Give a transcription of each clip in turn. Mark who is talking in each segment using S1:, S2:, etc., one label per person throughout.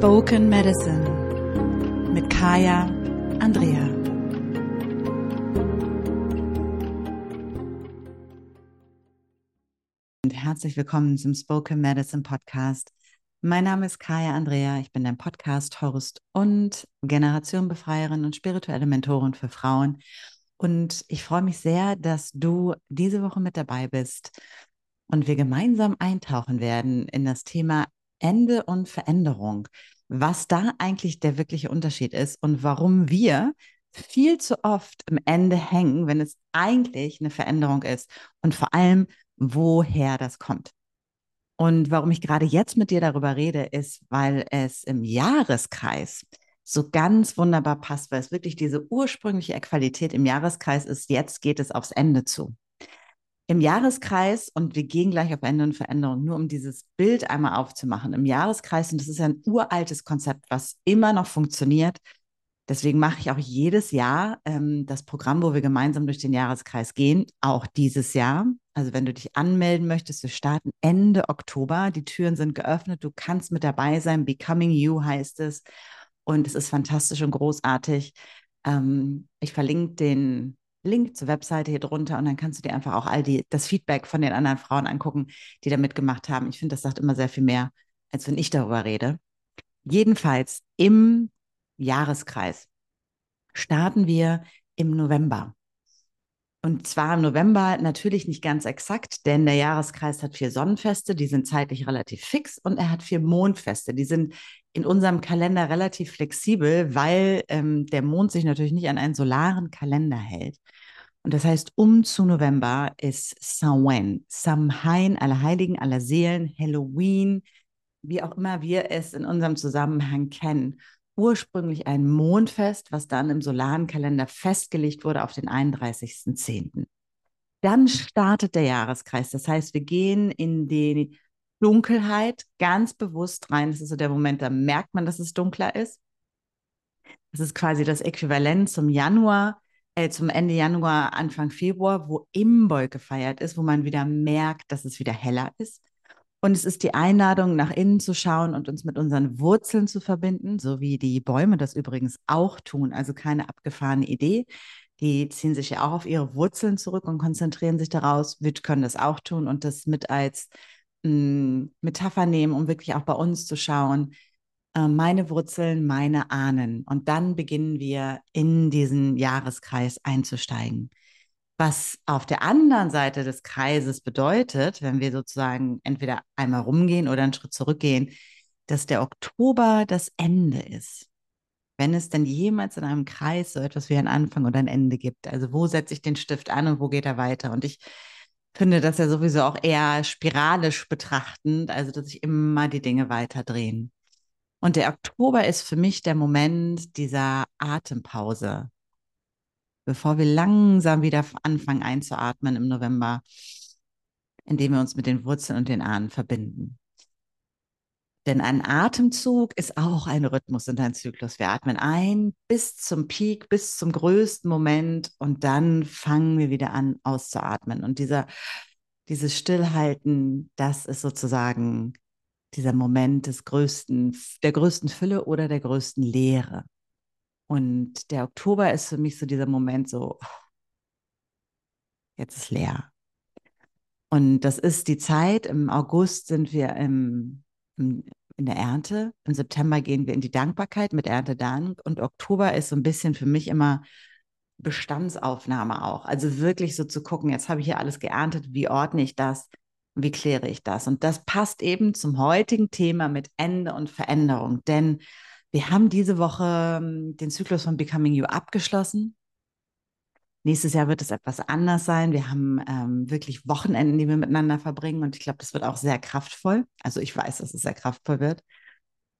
S1: Spoken Medicine mit Kaya Andrea. Und herzlich willkommen zum Spoken Medicine Podcast. Mein Name ist Kaya Andrea, ich bin dein Podcast-Host und Generationenbefreierin und spirituelle Mentorin für Frauen. Und ich freue mich sehr, dass du diese Woche mit dabei bist und wir gemeinsam eintauchen werden in das Thema Ende und Veränderung, was da eigentlich der wirkliche Unterschied ist und warum wir viel zu oft im Ende hängen, wenn es eigentlich eine Veränderung ist und vor allem, woher das kommt. Und warum ich gerade jetzt mit dir darüber rede, ist, weil es im Jahreskreis so ganz wunderbar passt, weil es wirklich diese ursprüngliche Qualität im Jahreskreis ist. Jetzt geht es aufs Ende zu im Jahreskreis, und wir gehen gleich auf Ende und Veränderung, nur um dieses Bild einmal aufzumachen, im Jahreskreis, und das ist ja ein uraltes Konzept, was immer noch funktioniert. Deswegen mache ich auch jedes Jahr ähm, das Programm, wo wir gemeinsam durch den Jahreskreis gehen, auch dieses Jahr. Also wenn du dich anmelden möchtest, wir starten Ende Oktober. Die Türen sind geöffnet, du kannst mit dabei sein. Becoming You heißt es. Und es ist fantastisch und großartig. Ähm, ich verlinke den Link zur Webseite hier drunter und dann kannst du dir einfach auch all die, das Feedback von den anderen Frauen angucken, die da mitgemacht haben. Ich finde, das sagt immer sehr viel mehr, als wenn ich darüber rede. Jedenfalls im Jahreskreis starten wir im November. Und zwar im November natürlich nicht ganz exakt, denn der Jahreskreis hat vier Sonnenfeste, die sind zeitlich relativ fix und er hat vier Mondfeste, die sind in unserem Kalender relativ flexibel, weil ähm, der Mond sich natürlich nicht an einen solaren Kalender hält. Und das heißt, um zu November ist Samhain, Samhain, aller Heiligen, aller Seelen, Halloween, wie auch immer wir es in unserem Zusammenhang kennen ursprünglich ein Mondfest, was dann im solaren Kalender festgelegt wurde auf den 31.10. Dann startet der Jahreskreis. Das heißt, wir gehen in die Dunkelheit ganz bewusst rein. Das ist so der Moment, da merkt man, dass es dunkler ist. Das ist quasi das Äquivalent zum Januar, äh, zum Ende Januar, Anfang Februar, wo Imbolg gefeiert ist, wo man wieder merkt, dass es wieder heller ist. Und es ist die Einladung, nach innen zu schauen und uns mit unseren Wurzeln zu verbinden, so wie die Bäume das übrigens auch tun. Also keine abgefahrene Idee. Die ziehen sich ja auch auf ihre Wurzeln zurück und konzentrieren sich daraus. Wir können das auch tun und das mit als mh, hm, Metapher nehmen, um wirklich auch bei uns zu schauen, äh, meine Wurzeln, meine Ahnen. Und dann beginnen wir in diesen Jahreskreis einzusteigen. Was auf der anderen Seite des Kreises bedeutet, wenn wir sozusagen entweder einmal rumgehen oder einen Schritt zurückgehen, dass der Oktober das Ende ist. Wenn es denn jemals in einem Kreis so etwas wie ein Anfang oder ein Ende gibt. Also wo setze ich den Stift an und wo geht er weiter? Und ich finde das ja sowieso auch eher spiralisch betrachtend, also dass sich immer die Dinge weiter drehen. Und der Oktober ist für mich der Moment dieser Atempause, bevor wir langsam wieder anfangen einzuatmen im November, indem wir uns mit den Wurzeln und den Ahnen verbinden. Denn ein Atemzug ist auch ein Rhythmus in deinem Zyklus. Wir atmen ein bis zum Peak, bis zum größten Moment und dann fangen wir wieder an auszuatmen. Und dieser, dieses Stillhalten, das ist sozusagen dieser Moment des größten, der größten Fülle oder der größten Leere. Und der Oktober ist für mich so dieser Moment so, jetzt ist leer. Und das ist die Zeit, im August sind wir im, im, in der Ernte, im September gehen wir in die Dankbarkeit mit Erntedank und Oktober ist so ein bisschen für mich immer Bestandsaufnahme auch. Also wirklich so zu gucken, jetzt habe ich hier alles geerntet, wie ordne ich das, wie kläre ich das? Und das passt eben zum heutigen Thema mit Ende und Veränderung, denn wir haben diese Woche ähm, den Zyklus von Becoming You abgeschlossen. Nächstes Jahr wird es etwas anders sein. Wir haben ähm, wirklich Wochenenden, die wir miteinander verbringen. Und ich glaube, das wird auch sehr kraftvoll. Also ich weiß, dass es sehr kraftvoll wird.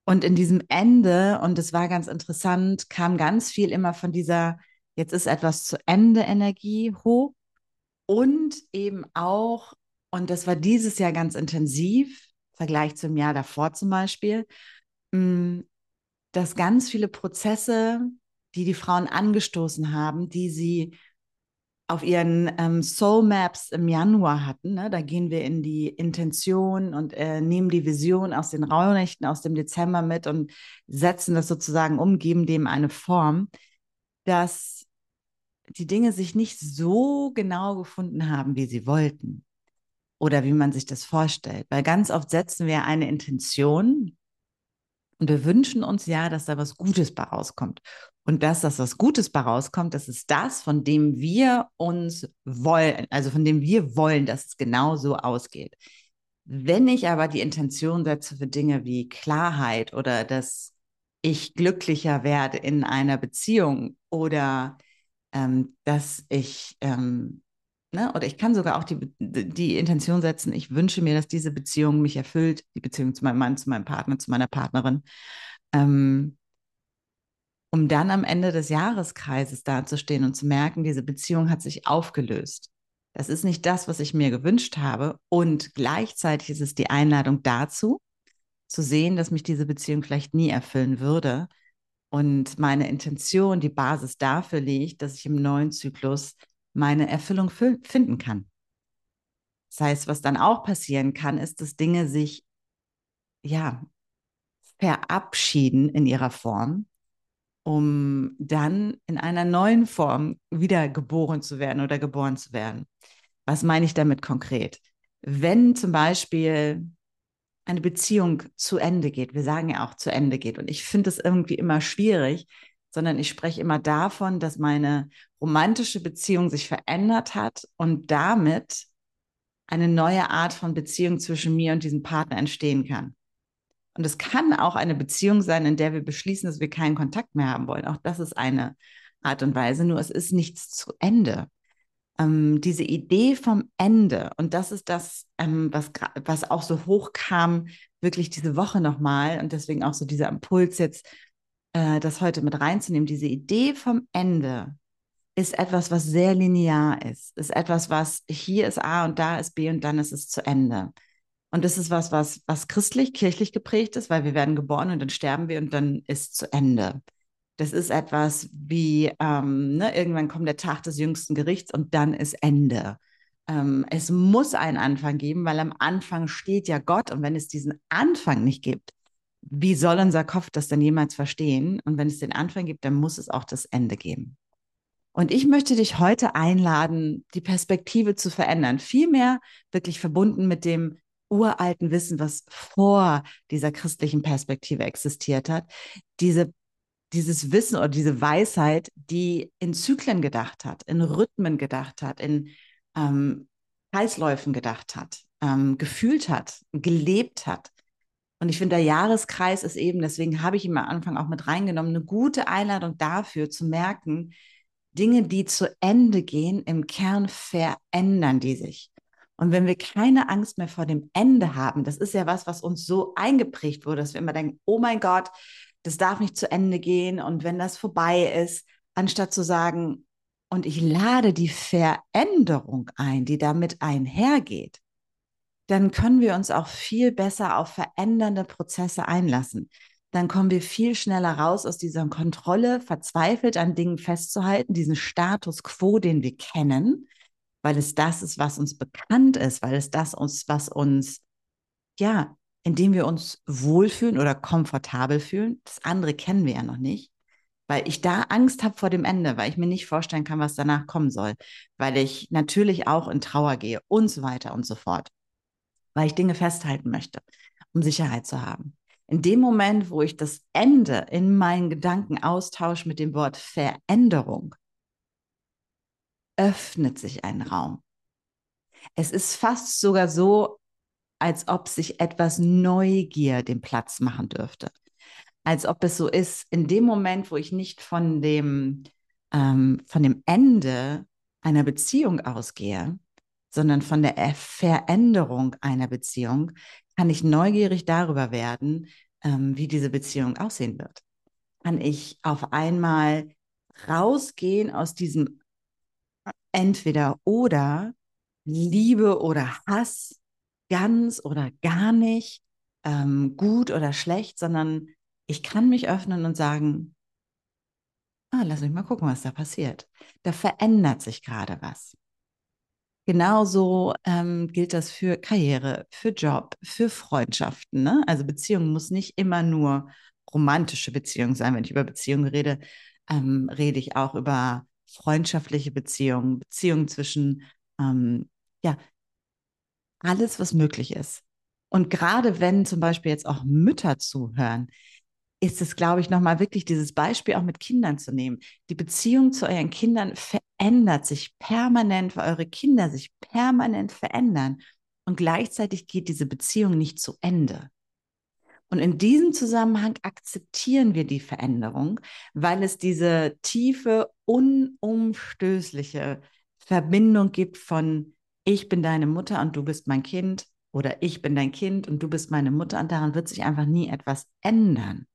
S1: Und in diesem Ende, und es war ganz interessant, kam ganz viel immer von dieser, jetzt ist etwas zu Ende Energie hoch. Und eben auch, und das war dieses Jahr ganz intensiv, im Vergleich zum Jahr davor zum Beispiel, mm, dass ganz viele Prozesse, die die Frauen angestoßen haben, die sie auf ihren ähm, Soul Maps im Januar hatten. Ne? Da gehen wir in die Intention und äh, nehmen die Vision aus den Rauhnächten aus dem Dezember mit und setzen das sozusagen um, geben dem eine Form, dass die Dinge sich nicht so genau gefunden haben, wie sie wollten oder wie man sich das vorstellt. Weil ganz oft setzen wir eine Intention und wir wünschen uns ja, dass da was Gutes bei rauskommt. Und dass das was Gutes bei rauskommt, das ist das, von dem wir uns wollen, also von dem wir wollen, dass es genau so ausgeht. Wenn ich aber die Intention setze für Dinge wie Klarheit oder dass ich glücklicher werde in einer Beziehung oder ähm, dass ich, ähm, ne, oder ich kann sogar auch die, die Intention setzen, ich wünsche mir, dass diese Beziehung mich erfüllt, die Beziehung zu meinem Mann, zu meinem Partner, zu meiner Partnerin. Ähm, um dann am Ende des Jahreskreises dazustehen und zu merken, diese Beziehung hat sich aufgelöst. Das ist nicht das, was ich mir gewünscht habe. Und gleichzeitig ist es die Einladung dazu, zu sehen, dass mich diese Beziehung vielleicht nie erfüllen würde. Und meine Intention, die Basis dafür liegt, dass ich im neuen Zyklus meine Erfüllung finden kann. Das heißt, was dann auch passieren kann, ist, dass Dinge sich ja verabschieden in ihrer Form um dann in einer neuen Form wieder geboren zu werden oder geboren zu werden. Was meine ich damit konkret? Wenn zum Beispiel eine Beziehung zu Ende geht, wir sagen ja auch zu Ende geht, und ich finde es irgendwie immer schwierig, sondern ich spreche immer davon, dass meine romantische Beziehung sich verändert hat und damit eine neue Art von Beziehung zwischen mir und diesem Partner entstehen kann. Und es kann auch eine Beziehung sein, in der wir beschließen, dass wir keinen Kontakt mehr haben wollen. Auch das ist eine Art und Weise, nur es ist nichts zu Ende. Ähm, diese Idee vom Ende, und das ist das, ähm, was, was auch so hoch kam, wirklich diese Woche nochmal, und deswegen auch so dieser Impuls jetzt, äh, das heute mit reinzunehmen, diese Idee vom Ende ist etwas, was sehr linear ist, ist etwas, was hier ist A und da ist B und dann ist es zu Ende. Und das ist was, was, was christlich, kirchlich geprägt ist, weil wir werden geboren und dann sterben wir und dann ist zu Ende. Das ist etwas wie, ähm, ne, irgendwann kommt der Tag des jüngsten Gerichts und dann ist Ende. Ähm, es muss einen Anfang geben, weil am Anfang steht ja Gott. Und wenn es diesen Anfang nicht gibt, wie soll unser Kopf das dann jemals verstehen? Und wenn es den Anfang gibt, dann muss es auch das Ende geben. Und ich möchte dich heute einladen, die Perspektive zu verändern. Vielmehr wirklich verbunden mit dem, uralten Wissen, was vor dieser christlichen Perspektive existiert hat, diese, dieses Wissen oder diese Weisheit, die in Zyklen gedacht hat, in Rhythmen gedacht hat, in ähm, Kreisläufen gedacht hat, ähm, gefühlt hat, gelebt hat. Und ich finde, der Jahreskreis ist eben, deswegen habe ich ihn am Anfang auch mit reingenommen, eine gute Einladung dafür zu merken, Dinge, die zu Ende gehen, im Kern verändern die sich. Und wenn wir keine Angst mehr vor dem Ende haben, das ist ja was, was uns so eingeprägt wurde, dass wir immer denken, oh mein Gott, das darf nicht zu Ende gehen. Und wenn das vorbei ist, anstatt zu sagen, und ich lade die Veränderung ein, die damit einhergeht, dann können wir uns auch viel besser auf verändernde Prozesse einlassen. Dann kommen wir viel schneller raus aus dieser Kontrolle, verzweifelt an Dingen festzuhalten, diesen Status quo, den wir kennen, weil es das ist, was uns bekannt ist, weil es das ist, was uns, ja, indem wir uns wohlfühlen oder komfortabel fühlen. Das andere kennen wir ja noch nicht, weil ich da Angst habe vor dem Ende, weil ich mir nicht vorstellen kann, was danach kommen soll, weil ich natürlich auch in Trauer gehe und so weiter und so fort, weil ich Dinge festhalten möchte, um Sicherheit zu haben. In dem Moment, wo ich das Ende in meinen Gedanken austausche mit dem Wort Veränderung, öffnet sich ein Raum. Es ist fast sogar so, als ob sich etwas Neugier den Platz machen dürfte. Als ob es so ist, in dem Moment, wo ich nicht von dem, ähm, von dem Ende einer Beziehung ausgehe, sondern von der Veränderung einer Beziehung, kann ich neugierig darüber werden, ähm, wie diese Beziehung aussehen wird. Kann ich auf einmal rausgehen aus diesem entweder oder, Liebe oder Hass, ganz oder gar nicht, ähm, gut oder schlecht, sondern ich kann mich öffnen und sagen, ah, lass mich mal gucken, was da passiert. Da verändert sich gerade was. Genauso ähm, gilt das für Karriere, für Job, für Freundschaften. Ne? Also Beziehung muss nicht immer nur romantische Beziehung sein. Wenn ich über Beziehungen rede, ähm, rede ich auch über freundschaftliche Beziehungen, Beziehungen zwischen, ähm, ja, alles, was möglich ist. Und gerade wenn zum Beispiel jetzt auch Mütter zuhören, ist es, glaube ich, nochmal wirklich dieses Beispiel auch mit Kindern zu nehmen. Die Beziehung zu euren Kindern verändert sich permanent, weil eure Kinder sich permanent verändern. Und gleichzeitig geht diese Beziehung nicht zu Ende. Und in diesem Zusammenhang akzeptieren wir die Veränderung, weil es diese tiefe, unumstößliche Verbindung gibt von ich bin deine Mutter und du bist mein Kind oder ich bin dein Kind und du bist meine Mutter und daran wird sich einfach nie etwas ändern.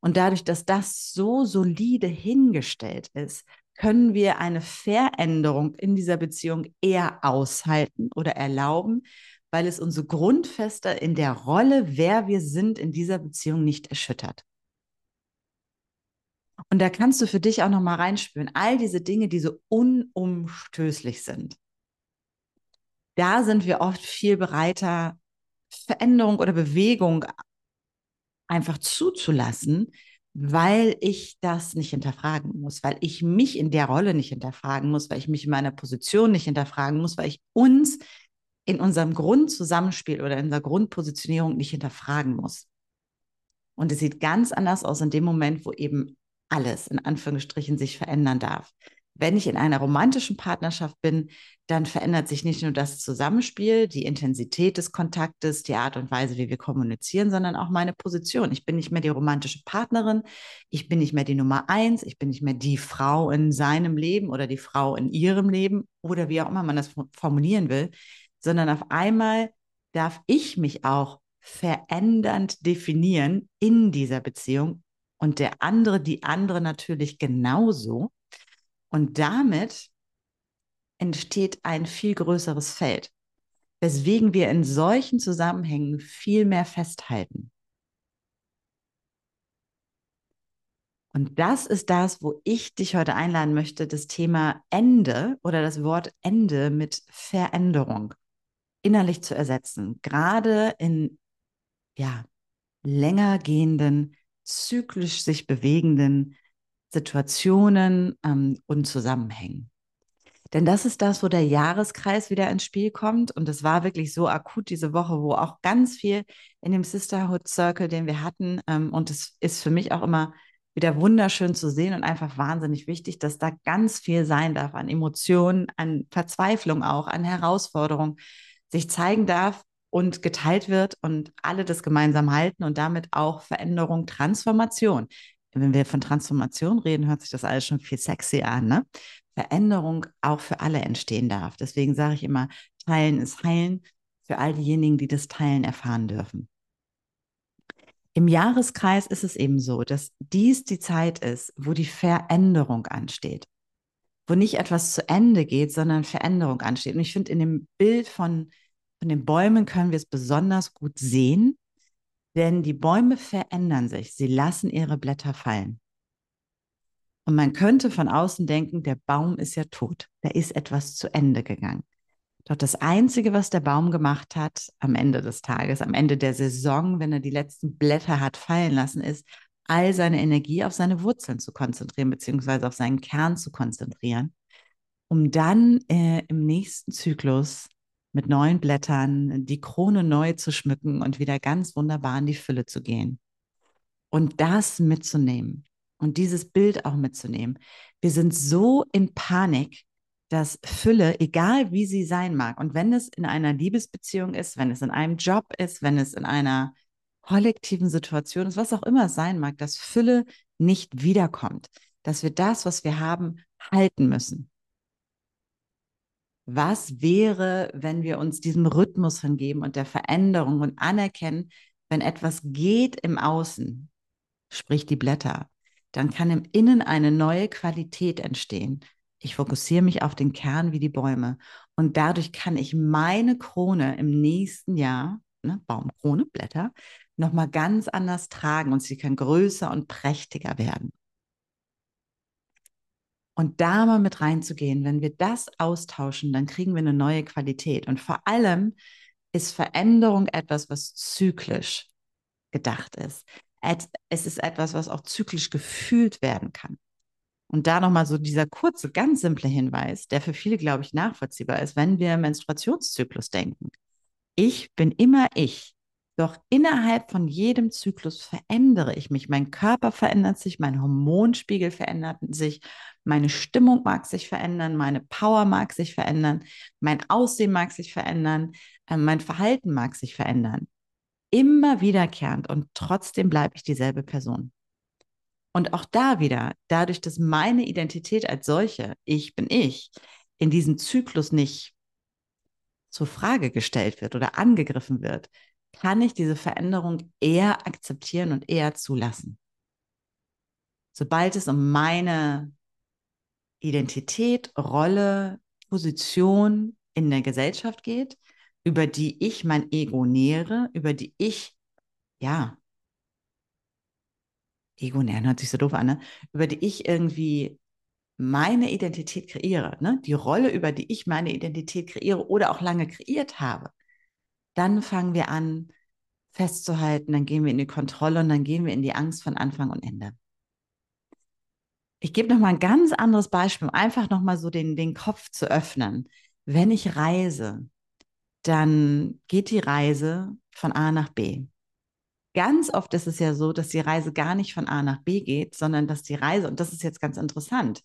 S1: Und dadurch, dass das so solide hingestellt ist, können wir eine Veränderung in dieser Beziehung eher aushalten oder erlauben, weil es unsere Grundfeste in der Rolle, wer wir sind, in dieser Beziehung nicht erschüttert. Und da kannst du für dich auch noch mal reinspüren, all diese Dinge, die so unumstößlich sind. Da sind wir oft viel bereiter, Veränderung oder Bewegung einfach zuzulassen, weil ich das nicht hinterfragen muss, weil ich mich in der Rolle nicht hinterfragen muss, weil ich mich in meiner Position nicht hinterfragen muss, weil ich uns in unserem Grundzusammenspiel oder in unserer Grundpositionierung nicht hinterfragen muss. Und es sieht ganz anders aus in dem Moment, wo eben alles in Anführungsstrichen sich verändern darf. Wenn ich in einer romantischen Partnerschaft bin, dann verändert sich nicht nur das Zusammenspiel, die Intensität des Kontaktes, die Art und Weise, wie wir kommunizieren, sondern auch meine Position. Ich bin nicht mehr die romantische Partnerin, ich bin nicht mehr die Nummer eins, ich bin nicht mehr die Frau in seinem Leben oder die Frau in ihrem Leben oder wie auch immer man das formulieren will, sondern auf einmal darf ich mich auch verändernd definieren in dieser Beziehung und der andere, die andere natürlich genauso. Und damit entsteht ein viel größeres Feld, weswegen wir in solchen Zusammenhängen viel mehr festhalten. Und das ist das, wo ich dich heute einladen möchte, das Thema Ende oder das Wort Ende mit Veränderung innerlich zu ersetzen, gerade in ja, länger gehenden, zyklisch sich bewegenden Situationen ähm, und Zusammenhängen. Denn das ist das, wo der Jahreskreis wieder ins Spiel kommt. Und es war wirklich so akut diese Woche, wo auch ganz viel in dem Sisterhood Circle, den wir hatten, ähm, und es ist für mich auch immer wieder wunderschön zu sehen und einfach wahnsinnig wichtig, dass da ganz viel sein darf an Emotionen, an Verzweiflung auch, an Herausforderungen, sich zeigen darf und geteilt wird und alle das gemeinsam halten und damit auch Veränderung, Transformation. Wenn wir von Transformation reden, hört sich das alles schon viel sexy an. Ne? Veränderung auch für alle entstehen darf. Deswegen sage ich immer, Teilen ist Heilen für all diejenigen, die das Teilen erfahren dürfen. Im Jahreskreis ist es eben so, dass dies die Zeit ist, wo die Veränderung ansteht wo nicht etwas zu Ende geht, sondern Veränderung ansteht. Und ich finde, in dem Bild von, von den Bäumen können wir es besonders gut sehen, denn die Bäume verändern sich. Sie lassen ihre Blätter fallen. Und man könnte von außen denken, der Baum ist ja tot. Da ist etwas zu Ende gegangen. Doch das Einzige, was der Baum gemacht hat am Ende des Tages, am Ende der Saison, wenn er die letzten Blätter hat fallen lassen, ist, all seine Energie auf seine Wurzeln zu konzentrieren, beziehungsweise auf seinen Kern zu konzentrieren, um dann äh, im nächsten Zyklus mit neuen Blättern die Krone neu zu schmücken und wieder ganz wunderbar in die Fülle zu gehen. Und das mitzunehmen und dieses Bild auch mitzunehmen. Wir sind so in Panik, dass Fülle, egal wie sie sein mag, und wenn es in einer Liebesbeziehung ist, wenn es in einem Job ist, wenn es in einer kollektiven Situation ist, was auch immer es sein mag, dass Fülle nicht wiederkommt, dass wir das, was wir haben, halten müssen. Was wäre, wenn wir uns diesem Rhythmus hingeben und der Veränderung und anerkennen, wenn etwas geht im Außen, sprich die Blätter, dann kann im Innen eine neue Qualität entstehen. Ich fokussiere mich auf den Kern wie die Bäume und dadurch kann ich meine Krone im nächsten Jahr, ne, Baumkrone, Blätter, nochmal ganz anders tragen und sie kann größer und prächtiger werden. Und da mal mit reinzugehen, wenn wir das austauschen, dann kriegen wir eine neue Qualität. Und vor allem ist Veränderung etwas, was zyklisch gedacht ist. Es ist etwas, was auch zyklisch gefühlt werden kann. Und da nochmal so dieser kurze, ganz simple Hinweis, der für viele, glaube ich, nachvollziehbar ist, wenn wir Menstruationszyklus denken. Ich bin immer ich. Doch innerhalb von jedem Zyklus verändere ich mich. Mein Körper verändert sich, mein Hormonspiegel verändert sich, meine Stimmung mag sich verändern, meine Power mag sich verändern, mein Aussehen mag sich verändern, äh, mein Verhalten mag sich verändern. Immer wiederkehrend und trotzdem bleibe ich dieselbe Person. Und auch da wieder, dadurch, dass meine Identität als solche, ich bin ich, in diesem Zyklus nicht zur Frage gestellt wird oder angegriffen wird, kann ich diese Veränderung eher akzeptieren und eher zulassen. Sobald es um meine Identität, Rolle, Position in der Gesellschaft geht, über die ich mein Ego nähere, über die ich, ja, Ego nähren hört sich so doof an, ne? über die ich irgendwie meine Identität kreiere, ne? die Rolle, über die ich meine Identität kreiere oder auch lange kreiert habe, dann fangen wir an festzuhalten, dann gehen wir in die Kontrolle und dann gehen wir in die Angst von Anfang und Ende. Ich gebe noch mal ein ganz anderes Beispiel, um einfach noch mal so den, den Kopf zu öffnen. Wenn ich reise, dann geht die Reise von A nach B. Ganz oft ist es ja so, dass die Reise gar nicht von A nach B geht, sondern dass die Reise, und das ist jetzt ganz interessant,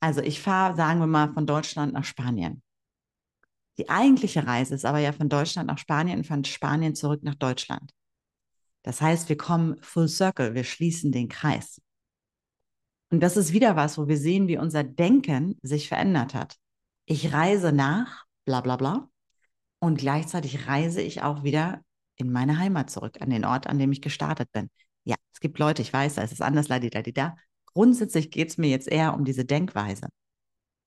S1: also ich fahre, sagen wir mal, von Deutschland nach Spanien. Die eigentliche Reise ist aber ja von Deutschland nach Spanien und von Spanien zurück nach Deutschland. Das heißt, wir kommen full circle, wir schließen den Kreis. Und das ist wieder was, wo wir sehen, wie unser Denken sich verändert hat. Ich reise nach, bla bla bla, und gleichzeitig reise ich auch wieder in meine Heimat zurück, an den Ort, an dem ich gestartet bin. Ja, es gibt Leute, ich weiß, da ist es anders, da. Grundsätzlich geht es mir jetzt eher um diese Denkweise.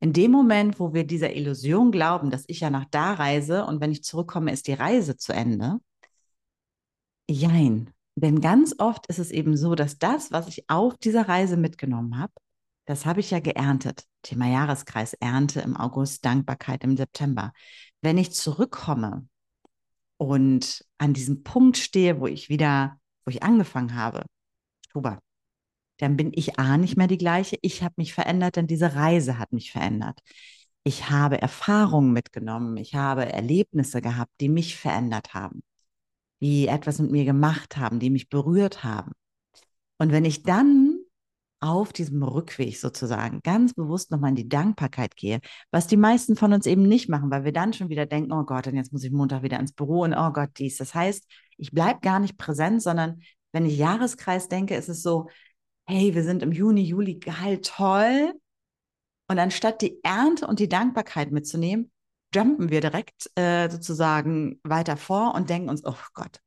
S1: In dem Moment, wo wir dieser Illusion glauben, dass ich ja nach da reise und wenn ich zurückkomme, ist die Reise zu Ende. Jein. Denn ganz oft ist es eben so, dass das, was ich auf dieser Reise mitgenommen habe, das habe ich ja geerntet. Thema Jahreskreis, Ernte im August, Dankbarkeit im September. Wenn ich zurückkomme und an diesem Punkt stehe, wo ich wieder, wo ich angefangen habe, Oktober, dann bin ich A nicht mehr die gleiche. Ich habe mich verändert, denn diese Reise hat mich verändert. Ich habe Erfahrungen mitgenommen, ich habe Erlebnisse gehabt, die mich verändert haben, die etwas mit mir gemacht haben, die mich berührt haben. Und wenn ich dann auf diesem Rückweg sozusagen ganz bewusst nochmal in die Dankbarkeit gehe, was die meisten von uns eben nicht machen, weil wir dann schon wieder denken, oh Gott, und jetzt muss ich Montag wieder ins Büro und oh Gott, dies. Das heißt, ich bleibe gar nicht präsent, sondern wenn ich Jahreskreis denke, ist es so, hey, wir sind im Juni, Juli, Gehalt toll. Und anstatt die Ernte und die Dankbarkeit mitzunehmen, jumpen wir direkt äh, sozusagen weiter vor und denken uns, oh Gott,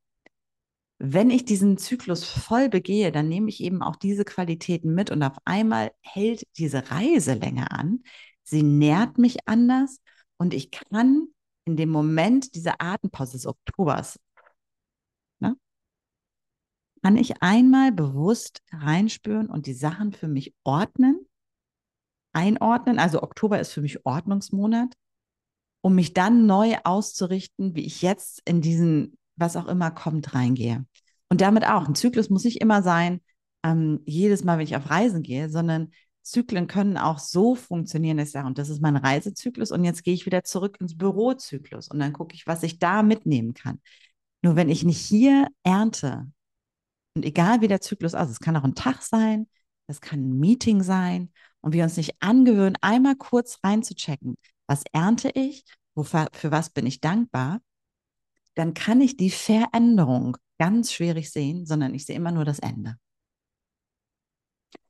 S1: wenn ich diesen Zyklus voll begehe, dann nehme ich eben auch diese Qualitäten mit und auf einmal hält diese Reise länger an. Sie nährt mich anders und ich kann in dem Moment dieser Atempause des Oktobers, kann ich einmal bewusst reinspüren und die Sachen für mich ordnen, einordnen. Also Oktober ist für mich Ordnungsmonat, um mich dann neu auszurichten, wie ich jetzt in diesen was auch immer kommt, reingehe. Und damit auch, ein Zyklus muss nicht immer sein, ähm, jedes Mal, wenn ich auf Reisen gehe, sondern Zyklen können auch so funktionieren, dass ich sage, und das ist mein Reisezyklus und jetzt gehe ich wieder zurück ins Bürozyklus und dann gucke ich, was ich da mitnehmen kann. Nur wenn ich nicht hier ernte, und egal wie der Zyklus aussieht, es kann auch ein Tag sein, es kann ein Meeting sein und wir uns nicht angewöhnen, einmal kurz reinzuchecken, was ernte ich, wofür, für was bin ich dankbar dann kann ich die Veränderung ganz schwierig sehen, sondern ich sehe immer nur das Ende.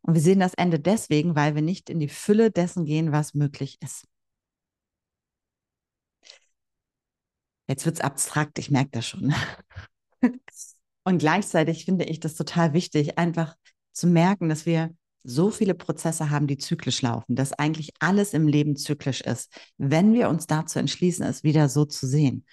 S1: Und wir sehen das Ende deswegen, weil wir nicht in die Fülle dessen gehen, was möglich ist. Jetzt wird es abstrakt, ich merke das schon. Und gleichzeitig finde ich das total wichtig, einfach zu merken, dass wir so viele Prozesse haben, die zyklisch laufen, dass eigentlich alles im Leben zyklisch ist, wenn wir uns dazu entschließen, es wieder so zu sehen.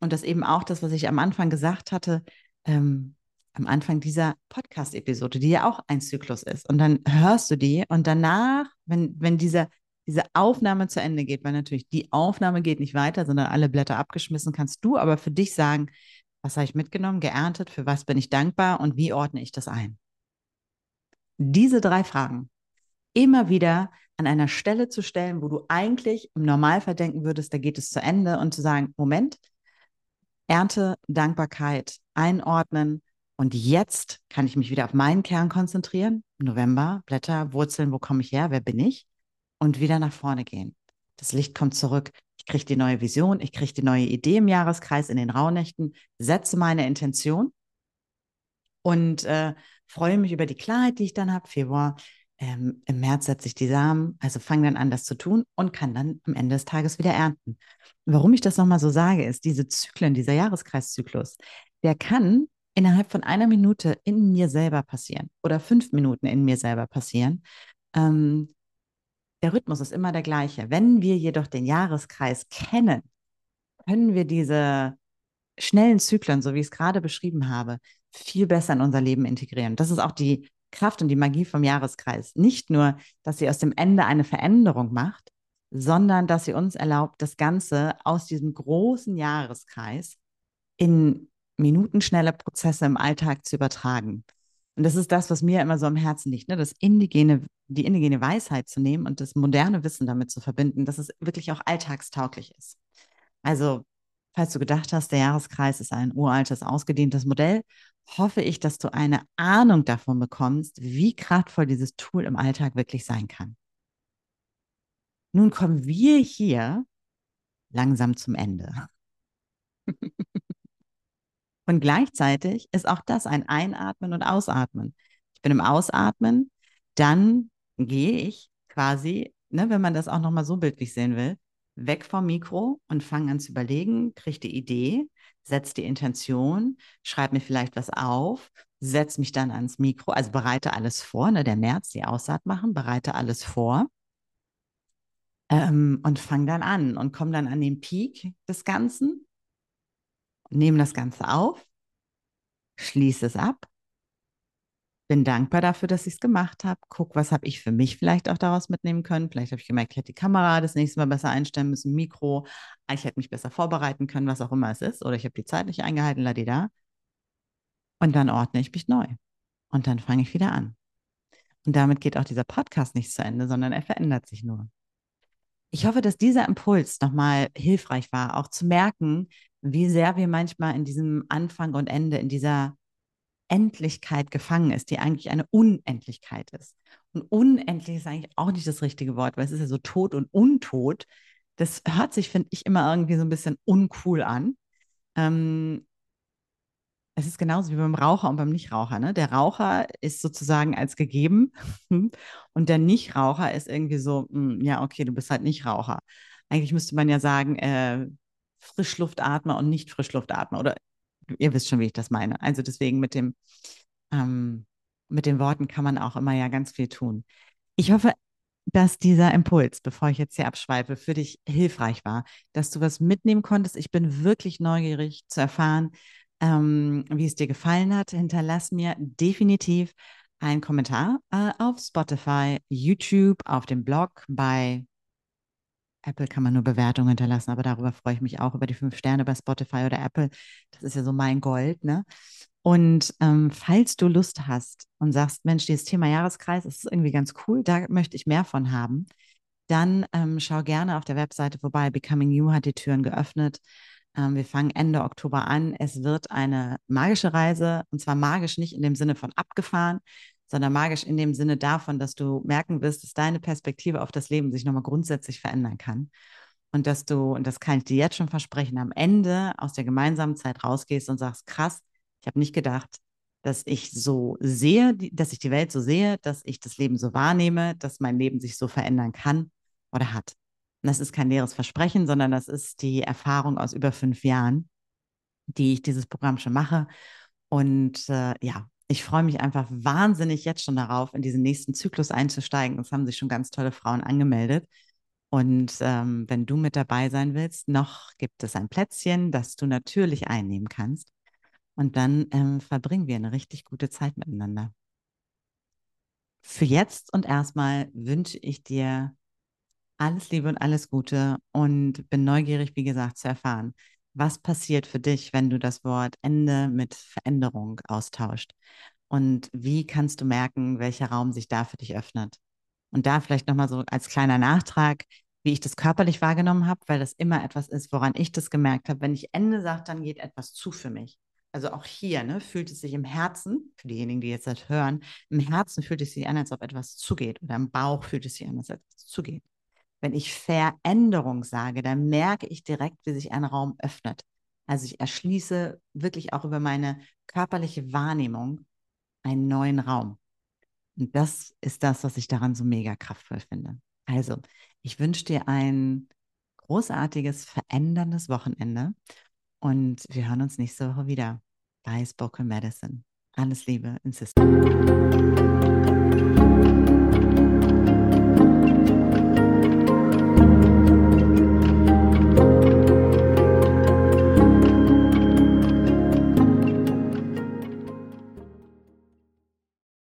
S1: Und das eben auch das, was ich am Anfang gesagt hatte, ähm, am Anfang dieser Podcast-Episode, die ja auch ein Zyklus ist. Und dann hörst du die und danach, wenn, wenn diese, diese Aufnahme zu Ende geht, weil natürlich die Aufnahme geht nicht weiter, sondern alle Blätter abgeschmissen, kannst du aber für dich sagen, was habe ich mitgenommen, geerntet, für was bin ich dankbar und wie ordne ich das ein? Diese drei Fragen immer wieder an einer Stelle zu stellen, wo du eigentlich im Normalfall denken würdest, da geht es zu Ende und zu sagen, Moment, Ernte, Dankbarkeit einordnen und jetzt kann ich mich wieder auf meinen Kern konzentrieren. November, Blätter, Wurzeln, wo komme ich her, wer bin ich? Und wieder nach vorne gehen. Das Licht kommt zurück. Ich kriege die neue Vision, ich kriege die neue Idee im Jahreskreis in den Rauhnächten, setze meine Intention und äh, freue mich über die Klarheit, die ich dann habe. Februar, ähm, im März setze ich die Samen, also fange dann an, das zu tun und kann dann am Ende des Tages wieder ernten. warum ich das nochmal so sage, ist, diese Zyklen, dieser Jahreskreiszyklus, der kann innerhalb von einer Minute in mir selber passieren oder fünf Minuten in mir selber passieren. Ähm, der Rhythmus ist immer der gleiche. Wenn wir jedoch den Jahreskreis kennen, können wir diese schnellen Zyklen, so wie ich es gerade beschrieben habe, viel besser in unser Leben integrieren. Das ist auch die Kraft und die Magie vom Jahreskreis. Nicht nur, dass sie aus dem Ende eine Veränderung macht, sondern dass sie uns erlaubt, das Ganze aus diesem großen Jahreskreis in minutenschnelle Prozesse im Alltag zu übertragen. Und das ist das, was mir immer so am Herzen liegt, ne? das indigene, die indigene Weisheit zu nehmen und das moderne Wissen damit zu verbinden, dass es wirklich auch alltagstauglich ist. Also, falls du gedacht hast, der Jahreskreis ist ein uraltes, ausgedehntes Modell hoffe ich, dass du eine Ahnung davon bekommst, wie kraftvoll dieses Tool im Alltag wirklich sein kann. Nun kommen wir hier langsam zum Ende. und gleichzeitig ist auch das ein Einatmen und Ausatmen. Ich bin im Ausatmen, dann gehe ich quasi, ne, wenn man das auch nochmal so bildlich sehen will, weg vom Mikro und fange an zu überlegen, kriege die Idee, setze die Intention, schreibe mir vielleicht was auf, setze mich dann ans Mikro, also bereite alles vor, ne, der März, die Aussaat machen, bereite alles vor ähm, und fange dann an und komme dann an den Peak des Ganzen, nehme das Ganze auf, schließe es ab bin dankbar dafür, dass ich es gemacht habe. Guck, was habe ich für mich vielleicht auch daraus mitnehmen können. Vielleicht habe ich gemerkt, ich hätte die Kamera das nächste Mal besser einstellen müssen, Mikro. Ich hätte mich besser vorbereiten können, was auch immer es ist. Oder ich habe die Zeit nicht eingehalten, ladida. Und dann ordne ich mich neu. Und dann fange ich wieder an. Und damit geht auch dieser Podcast nicht zu Ende, sondern er verändert sich nur. Ich hoffe, dass dieser Impuls nochmal hilfreich war, auch zu merken, wie sehr wir manchmal in diesem Anfang und Ende, in dieser Endlichkeit gefangen ist, die eigentlich eine Unendlichkeit ist. Und unendlich ist eigentlich auch nicht das richtige Wort, weil es ist ja so tot und untot. Das hört sich, finde ich, immer irgendwie so ein bisschen uncool an. Ähm, es ist genauso wie beim Raucher und beim Nichtraucher. Ne? Der Raucher ist sozusagen als gegeben und der Nichtraucher ist irgendwie so, mh, hm, ja, okay, du bist halt Nichtraucher. Eigentlich müsste man ja sagen, äh, Frischluftatmer und nicht Frischluftatmer oder ihr wisst schon, wie ich das meine. Also deswegen mit dem, ähm, mit den Worten kann man auch immer ja ganz viel tun. Ich hoffe, dass dieser Impuls, bevor ich jetzt hier abschweife, für dich hilfreich war, dass du was mitnehmen konntest. Ich bin wirklich neugierig zu erfahren, ähm, wie es dir gefallen hat. Hinterlass mir definitiv einen Kommentar äh, auf Spotify, YouTube, auf dem Blog, bei Apple kann man nur Bewertungen hinterlassen, aber darüber freue ich mich auch über die fünf Sterne bei Spotify oder Apple. Das ist ja so mein Gold, ne? Und ähm, falls du Lust hast und sagst, Mensch, dieses Thema Jahreskreis, ist irgendwie ganz cool, da möchte ich mehr von haben, dann ähm, schau gerne auf der Webseite vorbei. Becoming You hat die Türen geöffnet. Ähm, wir fangen Ende Oktober an. Es wird eine magische Reise und zwar magisch nicht in dem Sinne von abgefahren, sondern magisch in dem Sinne davon, dass du merken wirst, dass deine Perspektive auf das Leben sich nochmal grundsätzlich verändern kann. Und dass du, und das kann ich dir jetzt schon versprechen, am Ende aus der gemeinsamen Zeit rausgehst und sagst, krass, ich habe nicht gedacht, dass ich so sehe, dass ich die Welt so sehe, dass ich das Leben so wahrnehme, dass mein Leben sich so verändern kann oder hat. Und das ist kein leeres Versprechen, sondern das ist die Erfahrung aus über fünf Jahren, die ich dieses Programm schon mache. Und äh, ja, ich freue mich einfach wahnsinnig jetzt schon darauf, in diesen nächsten Zyklus einzusteigen. Es haben sich schon ganz tolle Frauen angemeldet. Und ähm, wenn du mit dabei sein willst, noch gibt es ein Plätzchen, das du natürlich einnehmen kannst. Und dann ähm, verbringen wir eine richtig gute Zeit miteinander. Für jetzt und erstmal wünsche ich dir alles Liebe und alles Gute und bin neugierig, wie gesagt, zu erfahren, was passiert für dich, wenn du das Wort Ende mit Veränderung austauscht. Und wie kannst du merken, welcher Raum sich da für dich öffnet? Und da vielleicht nochmal so als kleiner Nachtrag, wie ich das körperlich wahrgenommen habe, weil das immer etwas ist, woran ich das gemerkt habe. Wenn ich Ende sage, dann geht etwas zu für mich. Also auch hier ne, fühlt es sich im Herzen, für diejenigen, die jetzt das hören, im Herzen fühlt es sich an, als ob etwas zugeht oder im Bauch fühlt es sich an, als ob etwas zugeht. Wenn ich Veränderung sage, dann merke ich direkt, wie sich ein Raum öffnet. Also ich erschließe wirklich auch über meine körperliche Wahrnehmung einen neuen Raum. Und das ist das, was ich daran so mega kraftvoll finde. Also, ich wünsche dir ein großartiges, veränderndes Wochenende und wir hören uns nächste Woche wieder bei Spoken Medicine. Alles Liebe in System.